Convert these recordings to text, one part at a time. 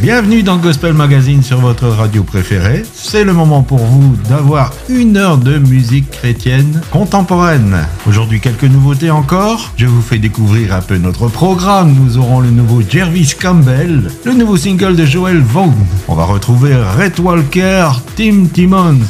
Bienvenue dans Gospel Magazine sur votre radio préférée. C'est le moment pour vous d'avoir une heure de musique chrétienne contemporaine. Aujourd'hui, quelques nouveautés encore. Je vous fais découvrir un peu notre programme. Nous aurons le nouveau Jervis Campbell, le nouveau single de Joel Vaughan. On va retrouver Red Walker, Tim Timmons,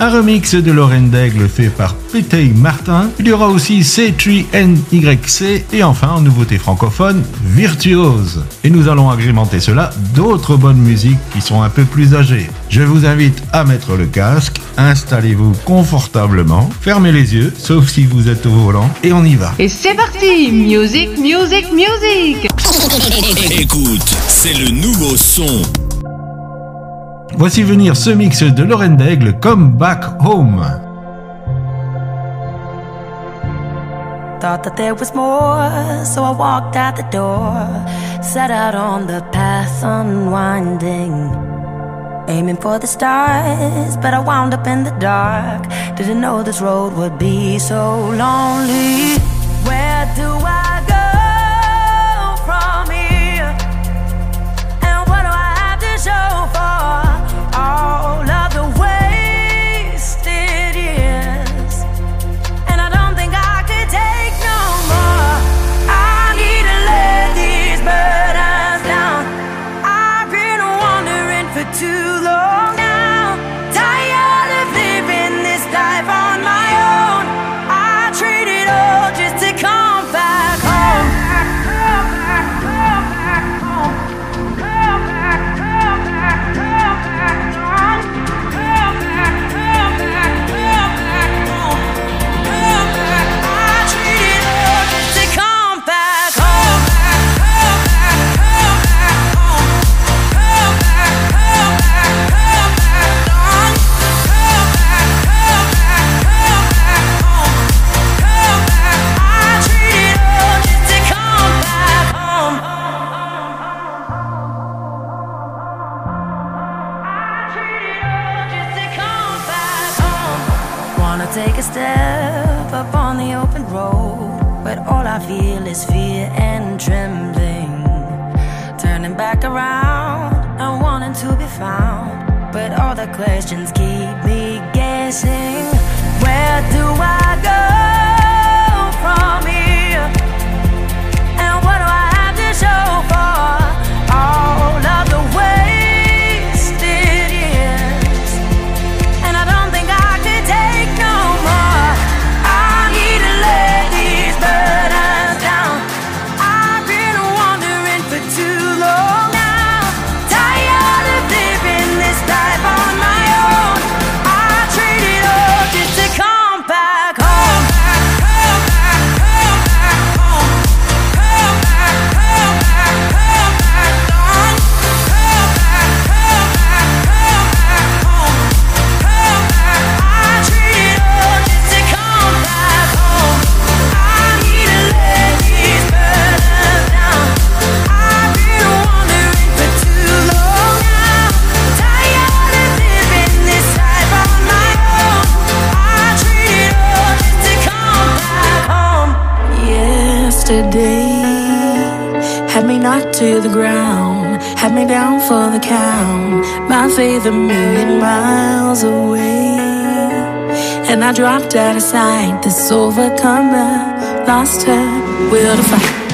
un remix de Lorraine Daigle fait par Pétey Martin. Il y aura aussi C3NYC et enfin, en nouveauté francophone, Virtuose. Et nous allons agrémenter cela d'autres bonnes musiques qui sont un peu plus âgées. Je vous invite à mettre le casque, installez-vous confortablement, fermez les yeux, sauf si vous êtes au volant, et on y va. Et c'est parti Music, music, music Écoute, c'est le nouveau son. Voici venir ce mix de Lorraine Daigle, Come Back Home. Thought that there was more, so I walked out the door. Set out on the path unwinding. Aiming for the stars, but I wound up in the dark. Didn't know this road would be so lonely. Where do I for the count. My faith a million miles away. And I dropped out of sight. This overcomer lost her will to fight.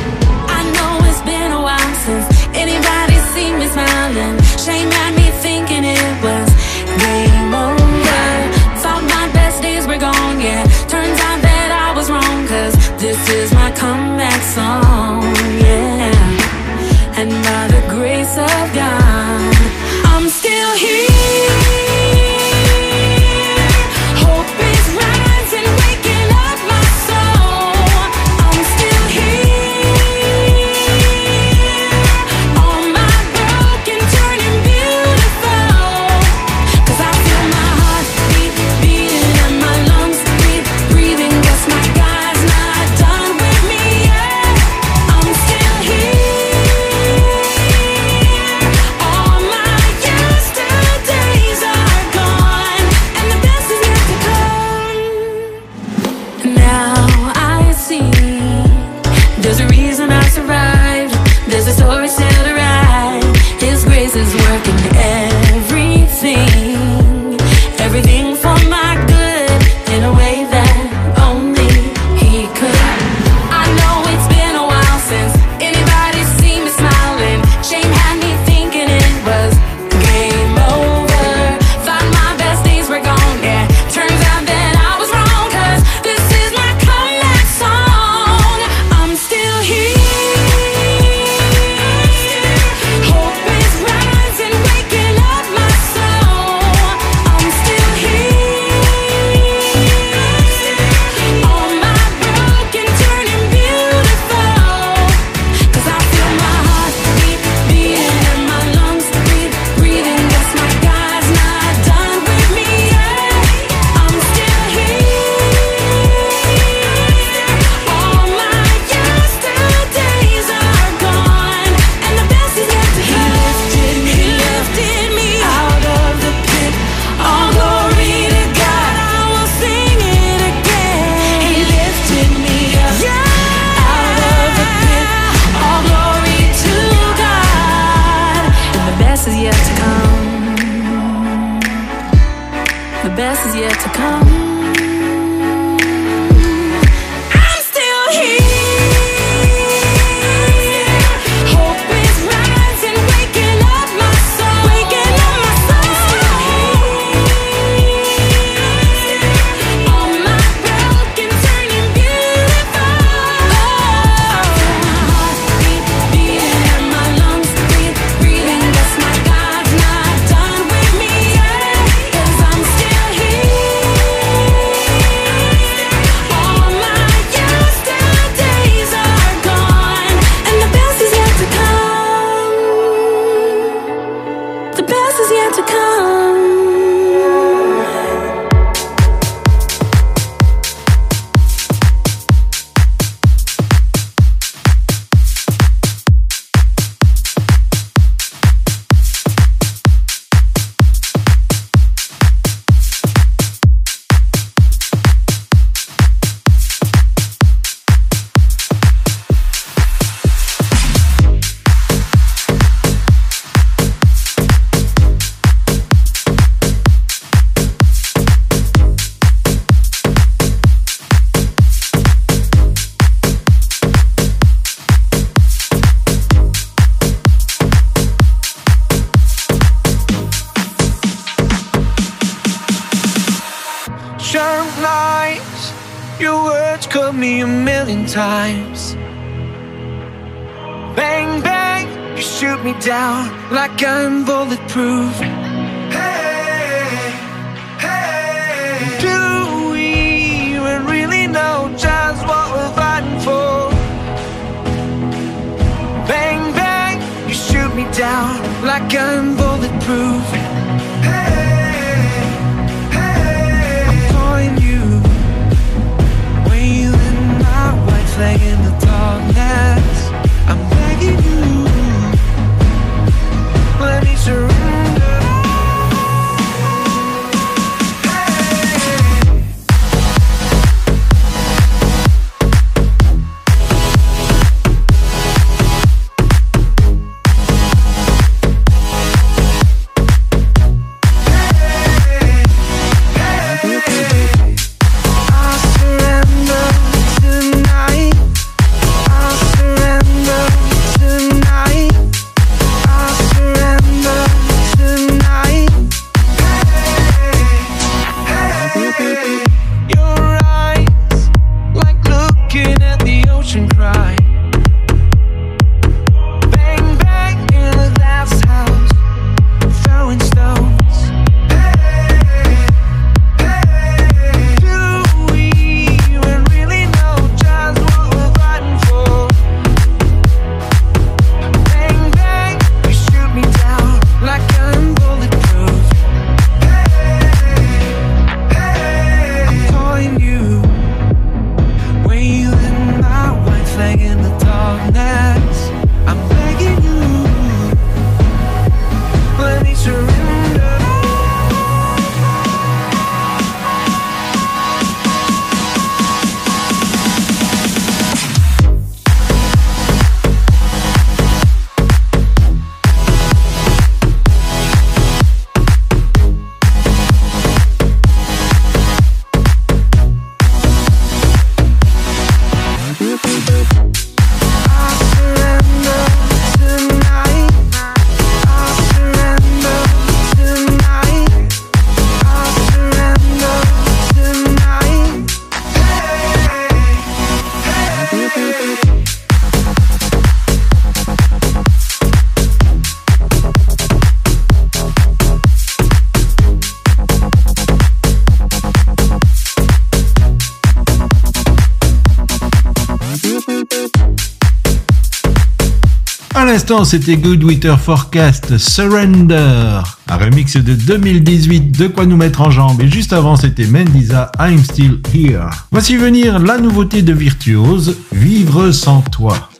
C'était Good Winter Forecast Surrender, un remix de 2018, de quoi nous mettre en jambe. Et juste avant, c'était Mendiza, I'm Still Here. Voici venir la nouveauté de Virtuose, Vivre sans toi.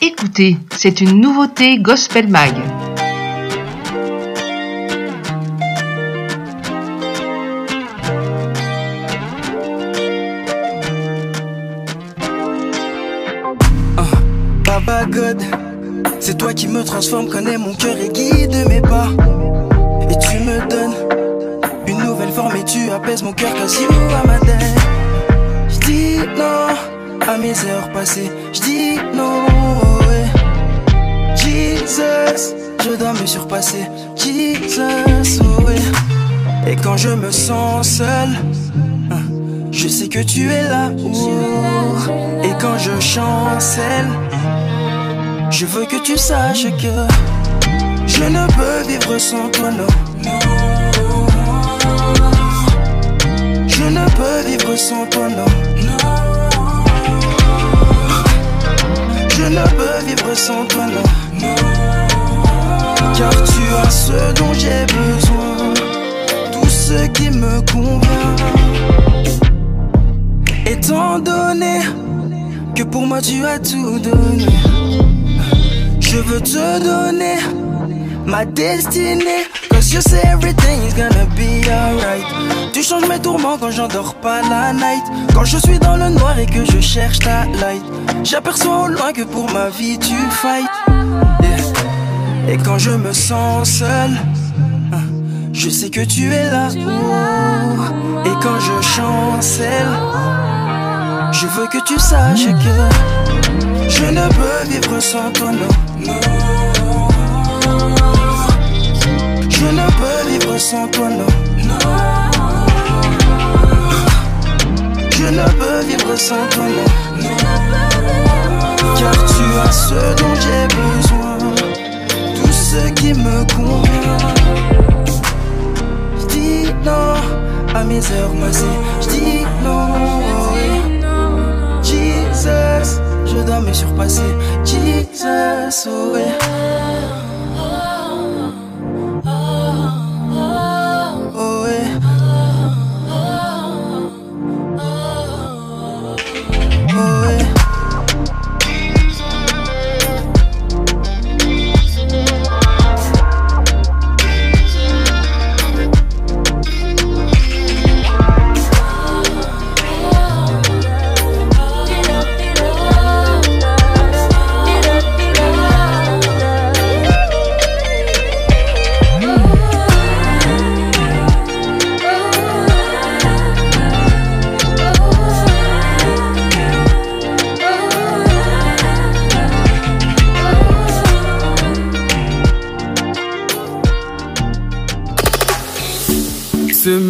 Écoutez, c'est une nouveauté Gospel Mag. Me transforme, connais mon cœur et guide mes pas. Et tu me donnes une nouvelle forme et tu apaises mon cœur quasi à ma tête. Je dis non à mes heures passées. Je dis non. Jesus, je dois me surpasser. Jesus, ouais. Et quand je me sens seul, hein, je sais que tu es là. Et quand je chancelle, je veux que tu saches que je ne peux vivre sans toi, non. Je ne peux vivre sans toi, non. Je ne peux vivre sans toi, non. Car tu as ce dont j'ai besoin, tout ce qui me convient. Étant donné que pour moi tu as tout donné. Je veux te donner ma destinée. Cause you say everything is gonna be alright. Tu changes mes tourments quand j'endors pas la night. Quand je suis dans le noir et que je cherche ta light. J'aperçois au loin que pour ma vie tu fight. Et quand je me sens seul, hein, je sais que tu es là. Et quand je chancelle, je veux que tu saches que je ne peux vivre sans toi, non. Je ne peux vivre sans toi, non. Je ne peux vivre sans toi, non. Car tu as ce dont j'ai besoin, tout ce qui me convient. Je dis non à mes heures massées, je dis non. Jesus, je dois me surpasser. Jesus, oh ouais.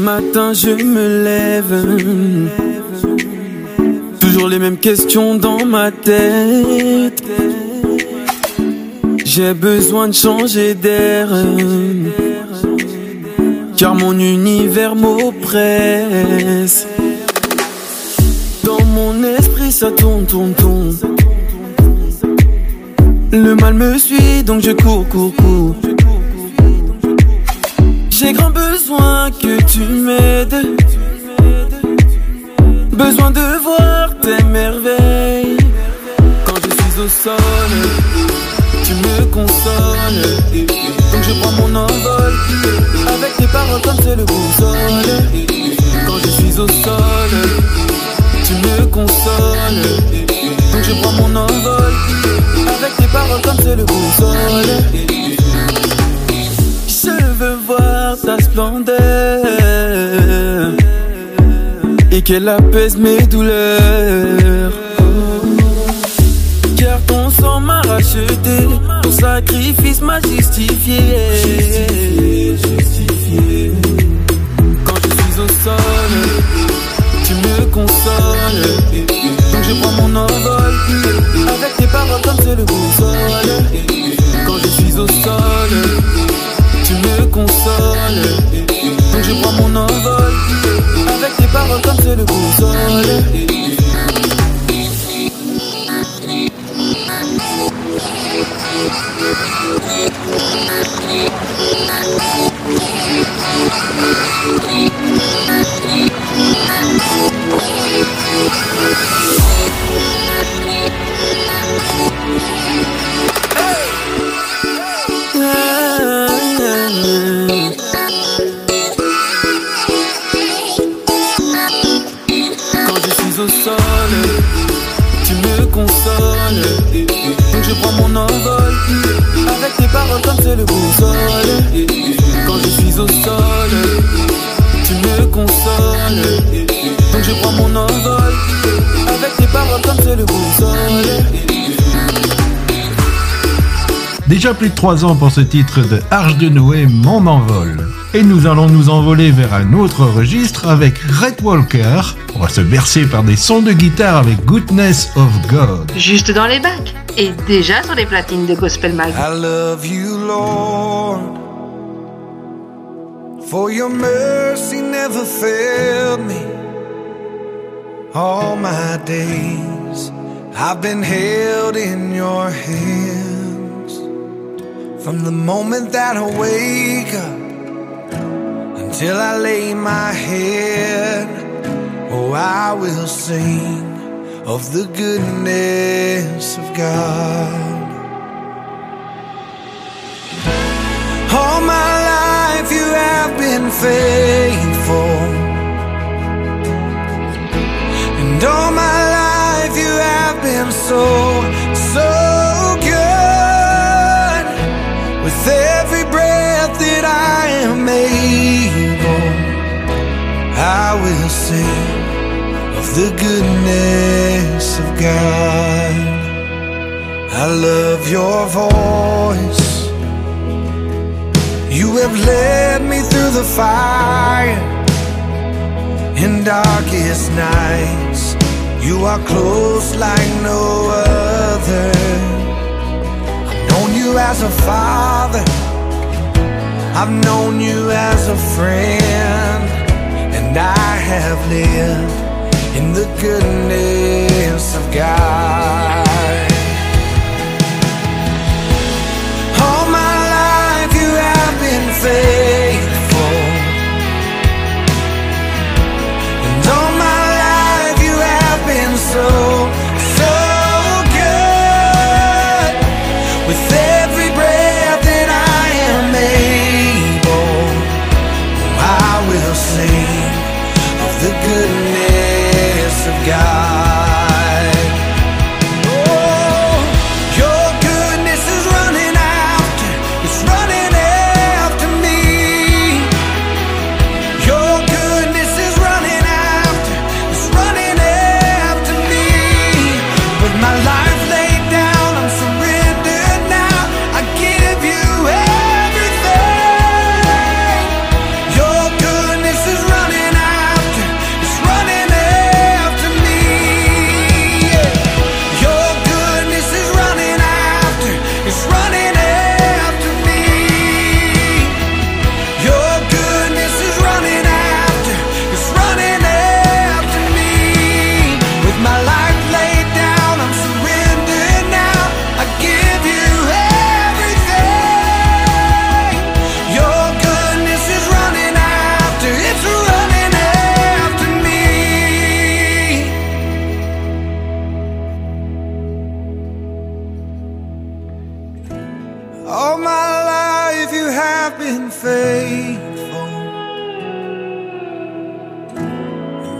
Matin je me lève. Toujours les mêmes questions dans ma tête. J'ai besoin de changer d'air. Car mon univers m'oppresse. Dans mon esprit ça tourne, tourne, tourne. Le mal me suit donc je cours, cours, cours j'ai grand besoin que tu m'aides. Besoin de voir tes merveilles. Quand je suis au sol, tu me consoles. Donc je prends mon envol. Avec tes paroles comme c'est le boussole. Quand je suis au sol, tu me consoles. Donc je prends mon envol. Avec tes paroles comme c'est le boussole. Ta splendeur et qu'elle apaise mes douleurs. Car ton sang m'a racheté, ton sacrifice m'a justifié. Quand je suis au sol, tu me consoles. Donc je prends mon envol avec tes paroles comme c'est le boussole. Quand je suis au sol tu me consoles. Donc je prends mon envol avec tes paroles comme c'est le. Quand au sol, tu me consoles. Donc je prends mon envol. Avec tes paroles comme c'est le boussole. Quand je suis au sol, tu me consoles. Donc je prends mon envol. Avec tes paroles comme c'est le boussole. Déjà plus de 3 ans pour ce titre de Arche de Noé, Mon envol. Et nous allons nous envoler vers un autre registre avec Red Walker. On va se bercer par des sons de guitare avec Goodness of God. Juste dans les bacs et déjà sur les platines de Gospel Mag. I love you, Lord. For your mercy never failed me. All my days I've been held in your hands. From the moment that I wake up until I lay my head, oh, I will sing of the goodness of God. All my life you have been faithful, and all my life you have been so, so good. With every breath that I am able, I will sing the goodness of God. I love your voice. You have led me through the fire in darkest nights. You are close like no other. I've known you as a father. I've known you as a friend. And I have lived in the goodness of God. All my life you have been faithful.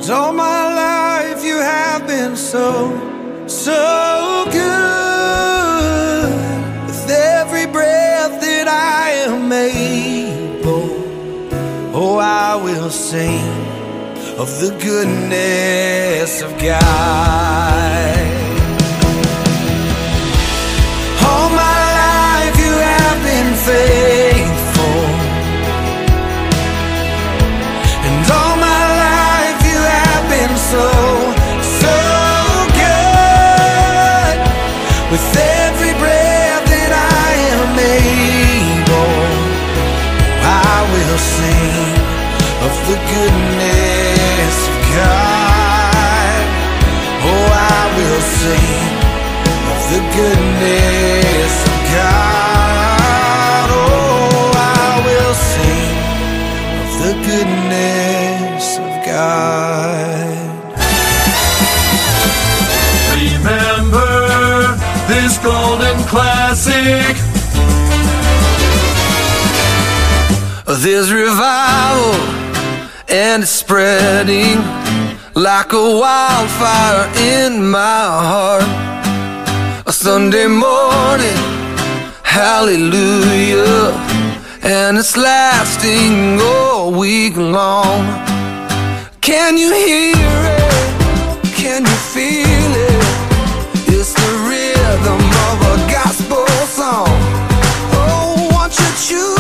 And all my life you have been so, so good. With every breath that I am able, oh, I will sing of the goodness of God. All my life you have been faithful. Sing of the goodness of God. Oh, I will sing of the goodness of God. Oh, I will sing of the goodness of God. Remember this golden classic. is revival and it's spreading like a wildfire in my heart. A Sunday morning, hallelujah, and it's lasting all week long. Can you hear it? Can you feel it? It's the rhythm of a gospel song. Oh, won't you choose?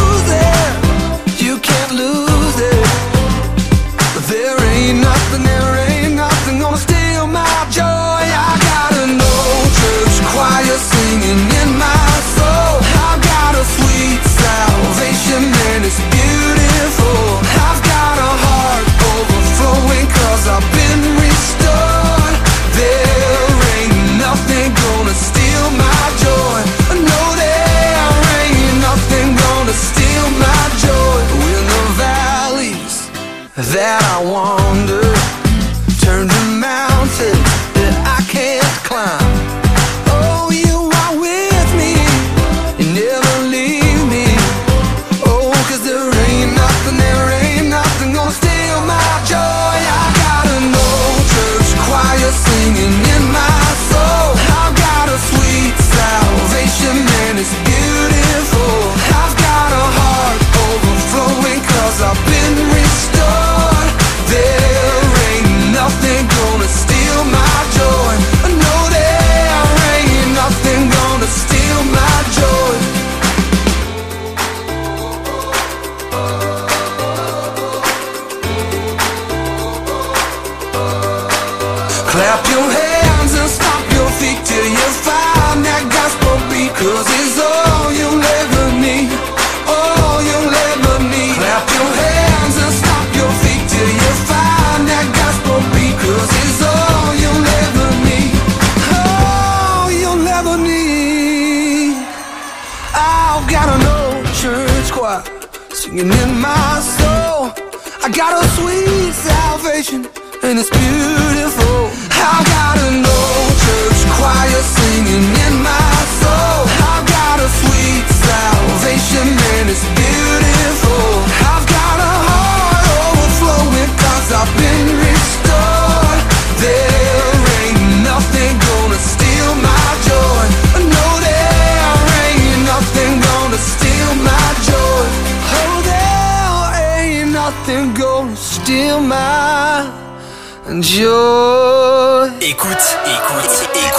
Écoute, écoute, écoute.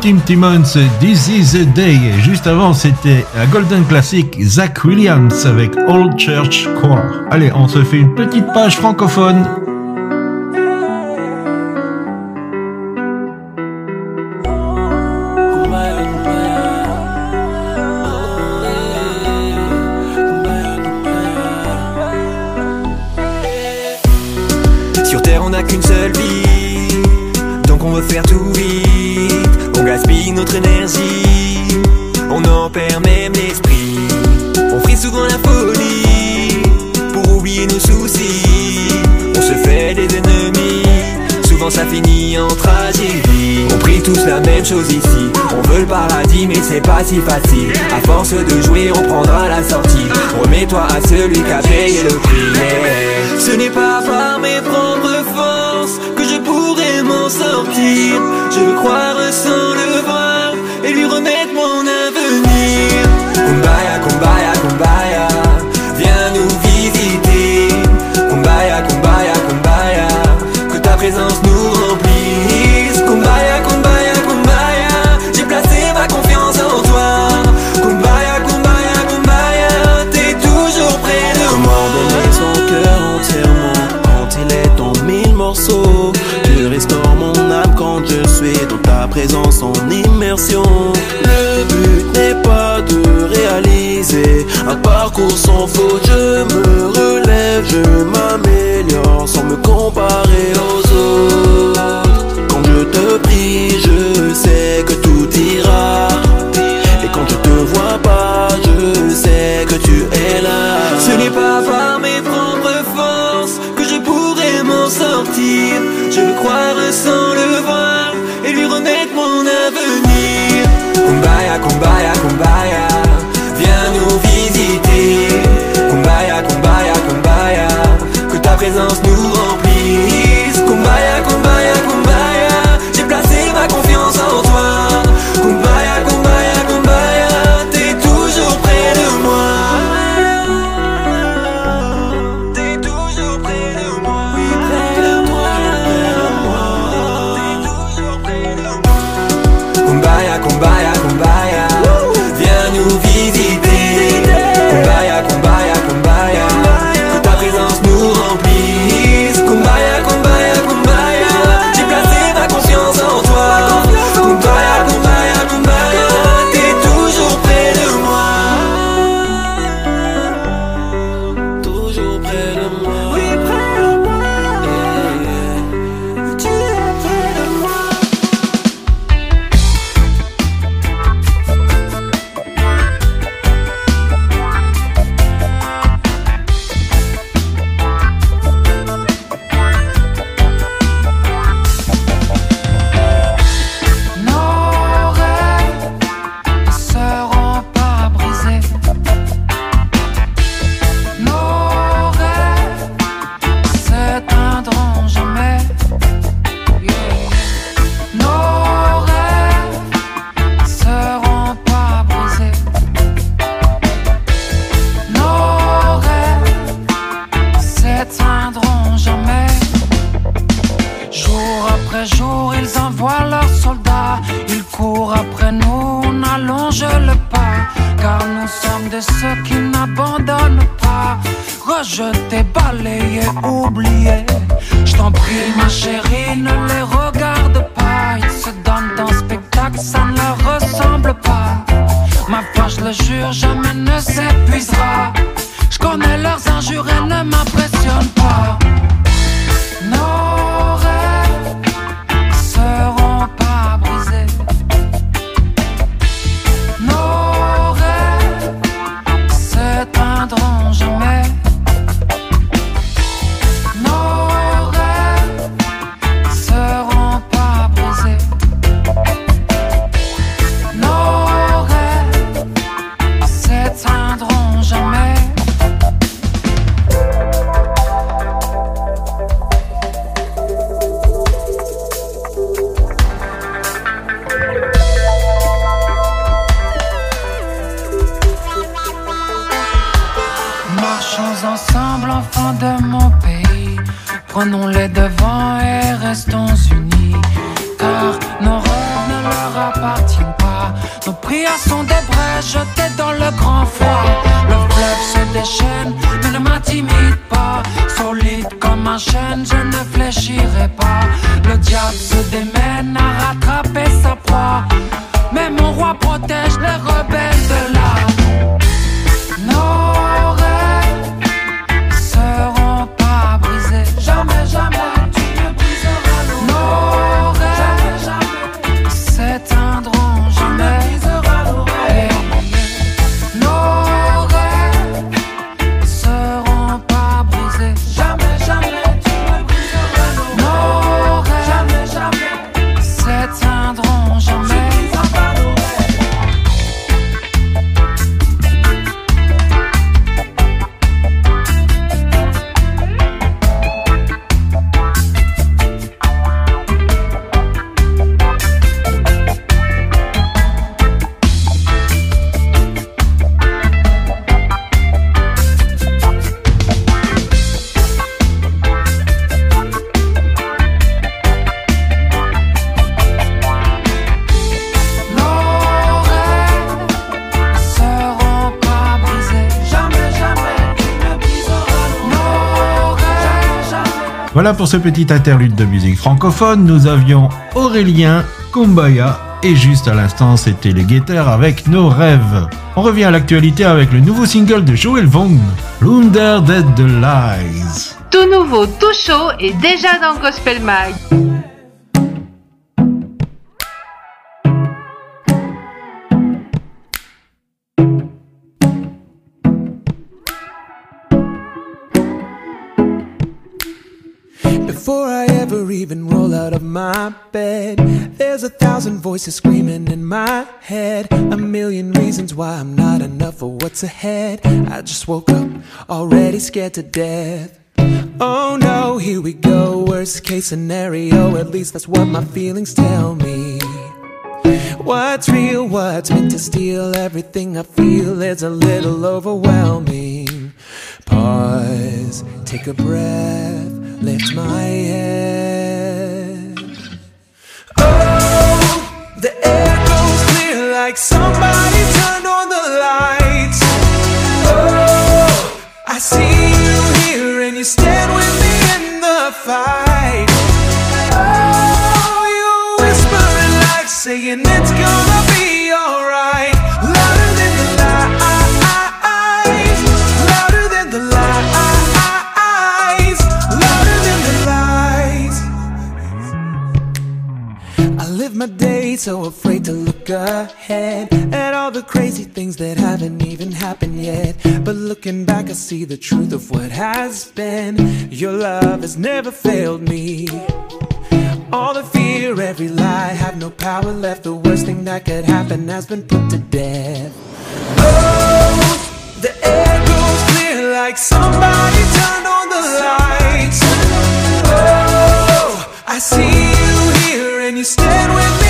Tim Timmons, This is a Day. Juste avant, c'était un Golden Classic, Zach Williams avec Old Church Choir. Allez, on se fait une petite page francophone. Sur Terre, on n'a qu'une seule vie, donc on veut faire tout énergie, on en perd même l'esprit. On frise souvent la folie pour oublier nos soucis. On se fait des ennemis, souvent ça finit en tragédie. On prie tous la même chose ici, on veut le paradis, mais c'est pas si facile. À force de jouer, on prendra la sortie. Remets-toi à celui qui a payé le prix. Ce n'est pas par mes propres forces que je pourrais m'en sortir. Je veux croire sans le voir présence en immersion. Le but n'est pas de réaliser un parcours sans faute. Je me relève, je m'améliore sans me comparer aux le jure, jamais ne s'épuisera. Je connais leurs injures et ne m'impressionne pas. Voilà pour ce petit interlude de musique francophone. Nous avions Aurélien, Kumbaya et juste à l'instant c'était les guetteurs avec nos rêves. On revient à l'actualité avec le nouveau single de Joel Vaughn, Under Dead the Lies. Tout nouveau, tout chaud et déjà dans Gospel Mag. Out of my bed, there's a thousand voices screaming in my head. A million reasons why I'm not enough for what's ahead. I just woke up already scared to death. Oh no, here we go. Worst case scenario, at least that's what my feelings tell me. What's real, what's meant to steal everything I feel is a little overwhelming. Pause, take a breath, lift my head. Like somebody turned on the lights. Oh, I see you here and you stand with me in the fight. Oh, you whispering like saying it's gonna so afraid to look ahead at all the crazy things that haven't even happened yet. But looking back, I see the truth of what has been. Your love has never failed me. All the fear, every lie, have no power left. The worst thing that could happen has been put to death. Oh, the air goes clear like somebody turned on the lights. Oh, I see you here and you stand with me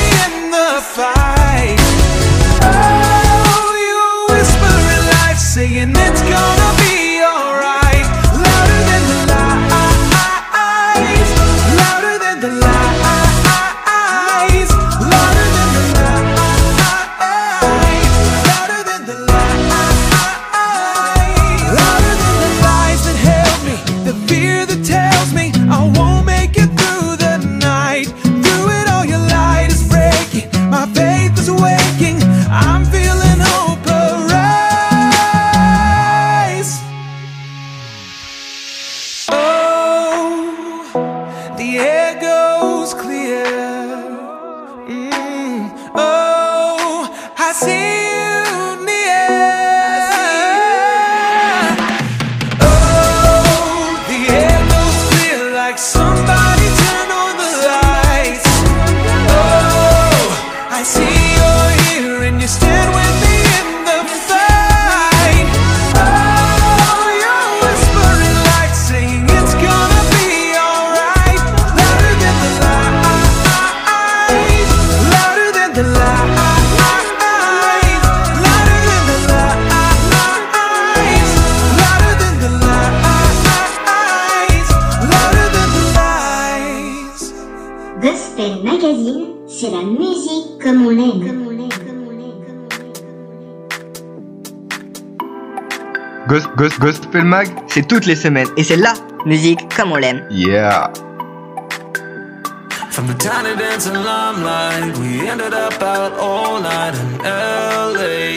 Ghost, Ghost, Gospel Mag, c'est toutes les semaines. Et c'est la musique comme on l'aime. Yeah. From the tiny dancing limelight, we ended up out all night in LA.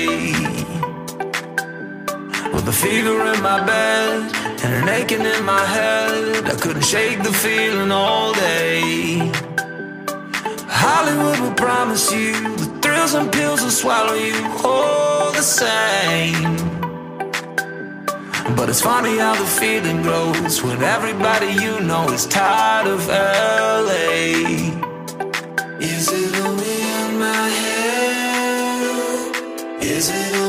With a fever in my bed and an aching in my head, I couldn't shake the feeling all day. Hollywood will promise you the thrills and pills will swallow you all the same. But it's funny how the feeling grows when everybody you know is tired of LA. Is it only in my head? Is it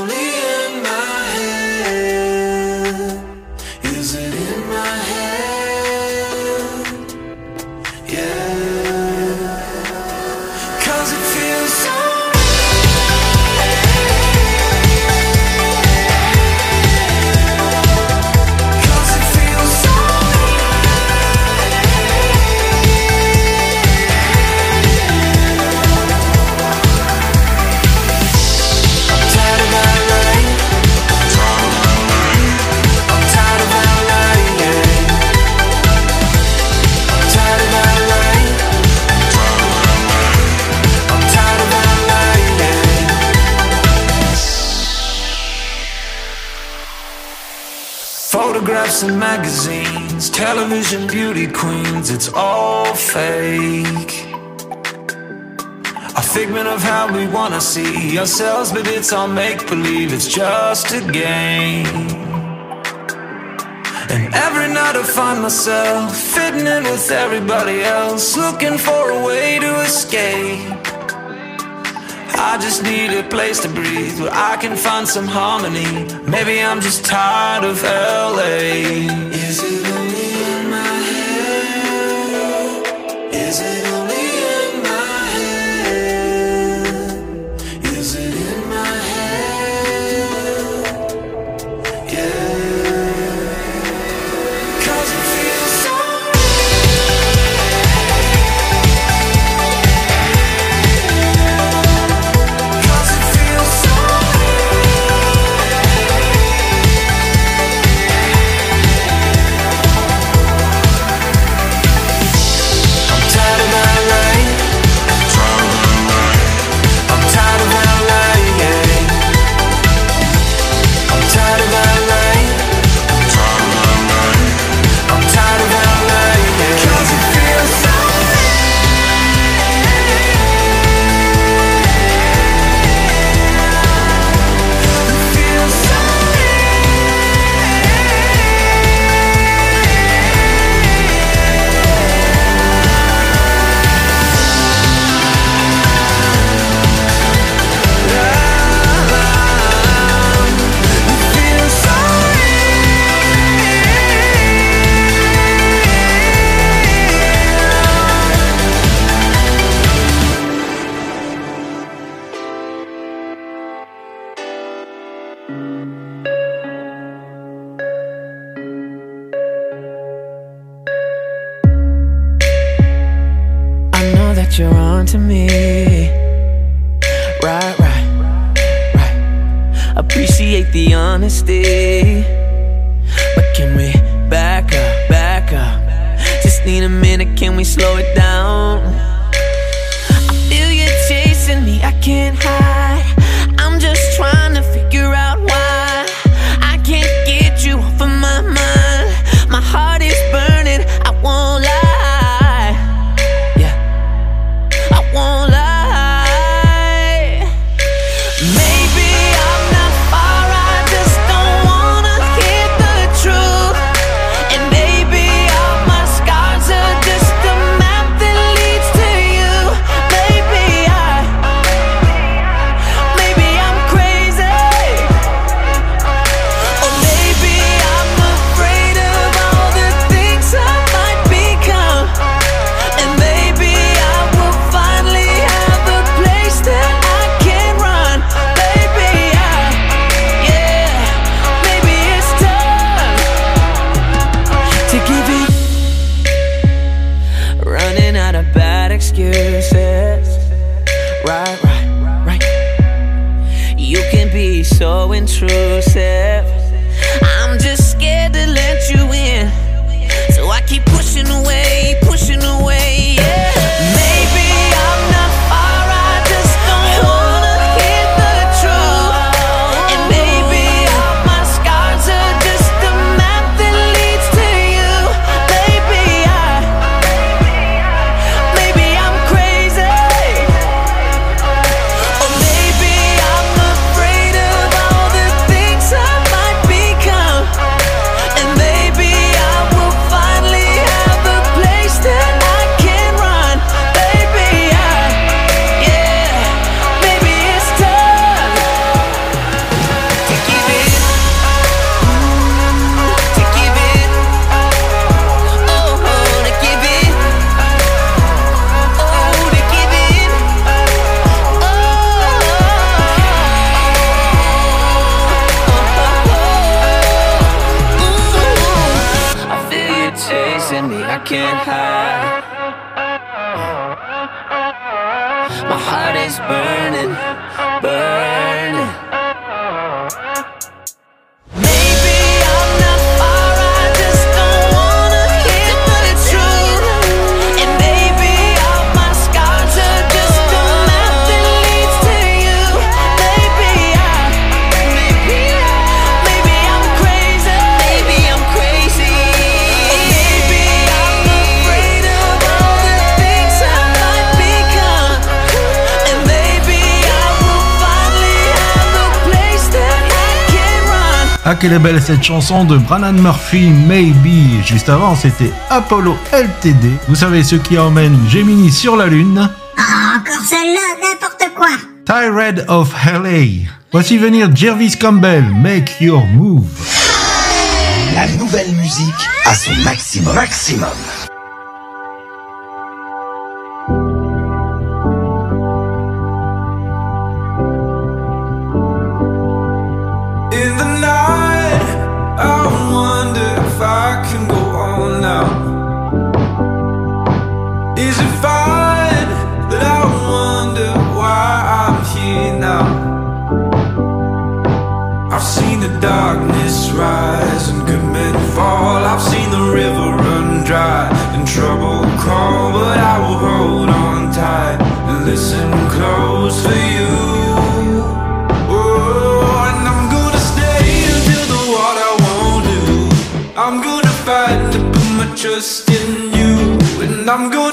Photographs and magazines, television beauty queens, it's all fake. A figment of how we wanna see ourselves, but it's all make believe, it's just a game. And every night I find myself fitting in with everybody else, looking for a way to escape. I just need a place to breathe where I can find some harmony. Maybe I'm just tired of LA. Is it only in my head? Is it qu'elle est belle cette chanson de Brannan Murphy, Maybe. Juste avant, c'était Apollo LTD. Vous savez ce qui emmène Gemini sur la Lune oh, Encore celle-là, n'importe quoi Tired of LA. Voici venir Jervis Campbell, Make Your Move. La nouvelle musique à son maximum. maximum. I'm good.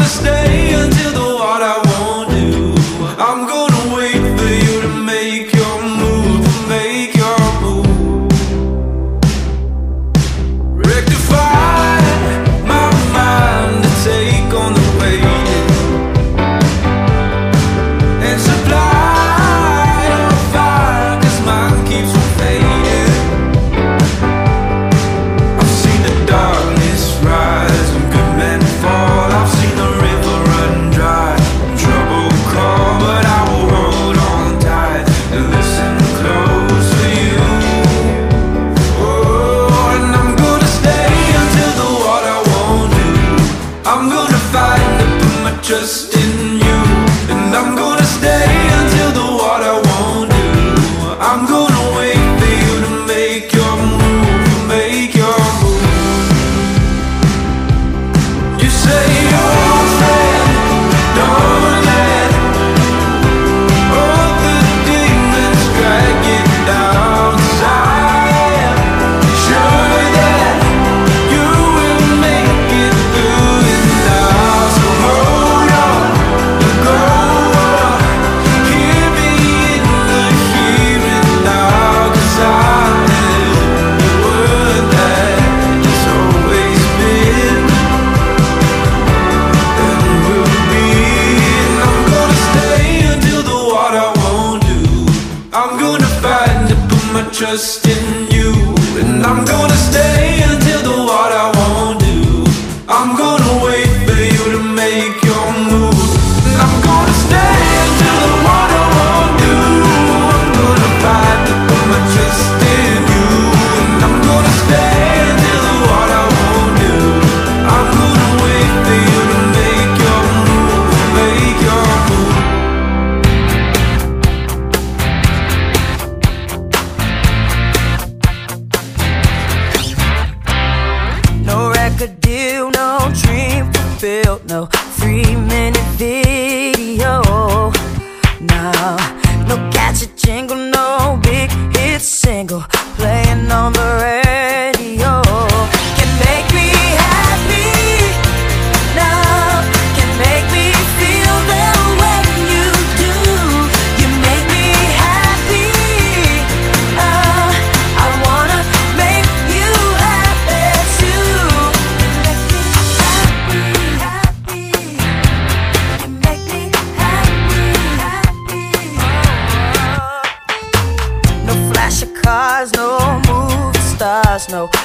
snow.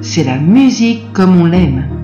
c'est la musique comme on l'aime.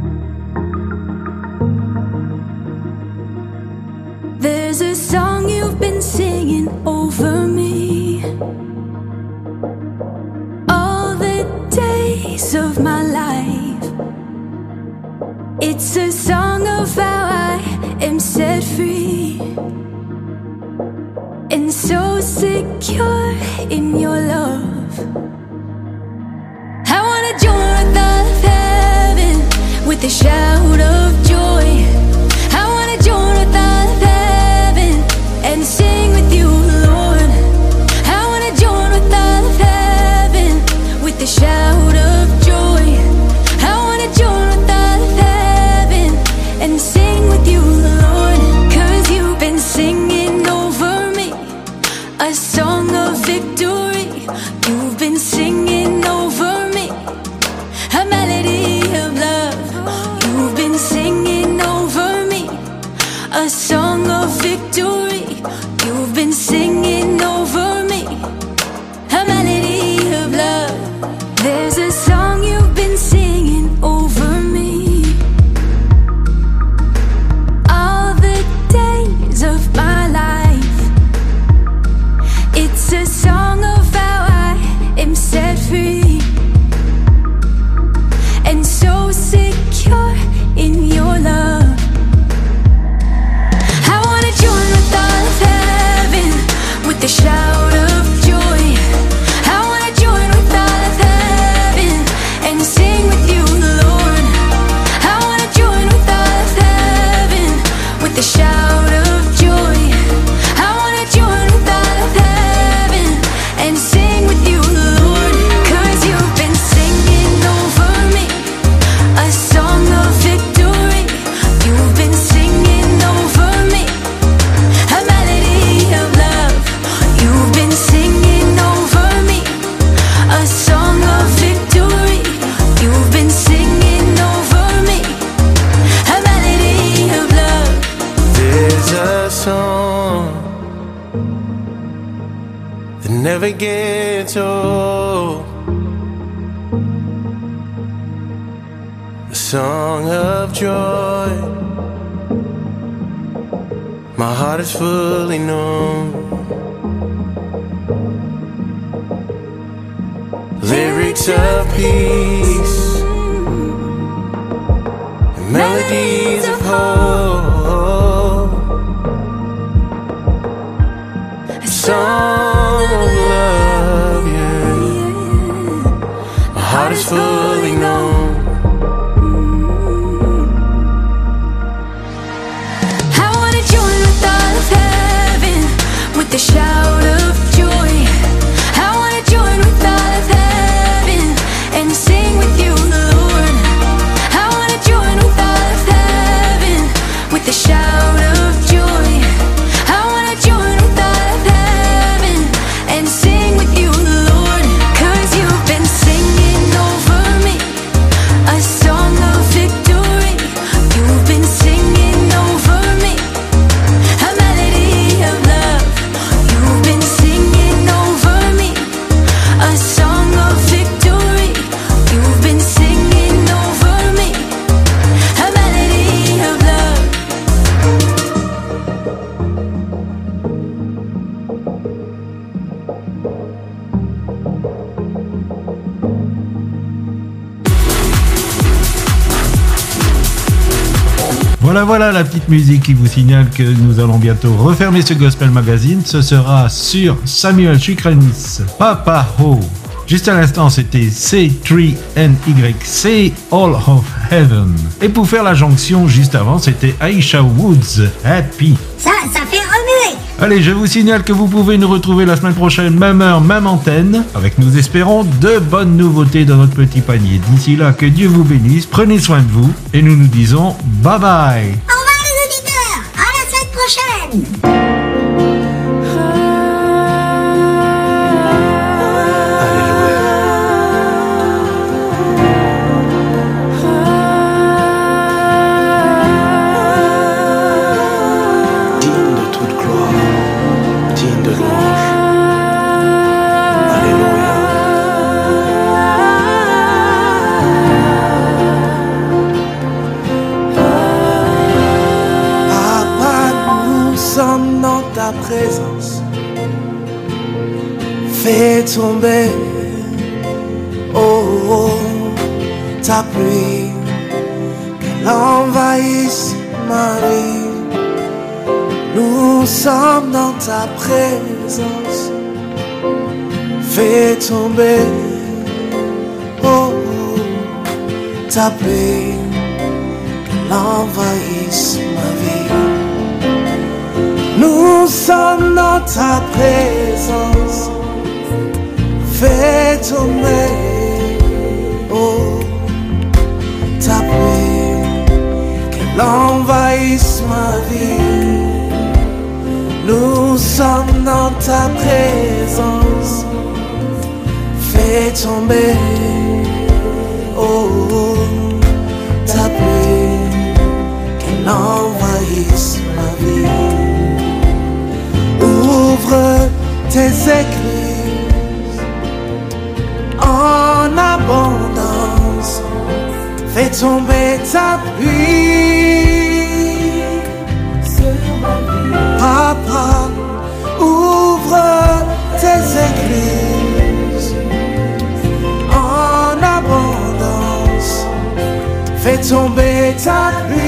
of peace, melodies of hope. Petite musique qui vous signale que nous allons bientôt refermer ce Gospel Magazine. Ce sera sur Samuel Chukrenis, Papa Ho. Juste à l'instant, c'était C3NYC All of Heaven. Et pour faire la jonction juste avant, c'était Aisha Woods, Happy. Ça, ça fait remuer. Allez, je vous signale que vous pouvez nous retrouver la semaine prochaine, même heure, même antenne, avec nous espérons de bonnes nouveautés dans notre petit panier. D'ici là, que Dieu vous bénisse, prenez soin de vous, et nous nous disons bye bye. Semaine Fais tomber, oh, oh, ta pluie, qu'elle envahisse ma vie. Nous sommes dans ta présence. Fais tomber, oh, oh, ta pluie, qu'elle envahisse ma vie. Nous sommes dans ta présence. Fais tomber, oh, ta pluie, qu'elle envahisse ma vie. Nous sommes dans ta présence. Fais tomber, oh, ta pluie, qu'elle envahisse ma vie. Ouvre tes églises abondance. Fais tomber ta pluie. Papa, ouvre tes églises en abondance. Fais tomber ta pluie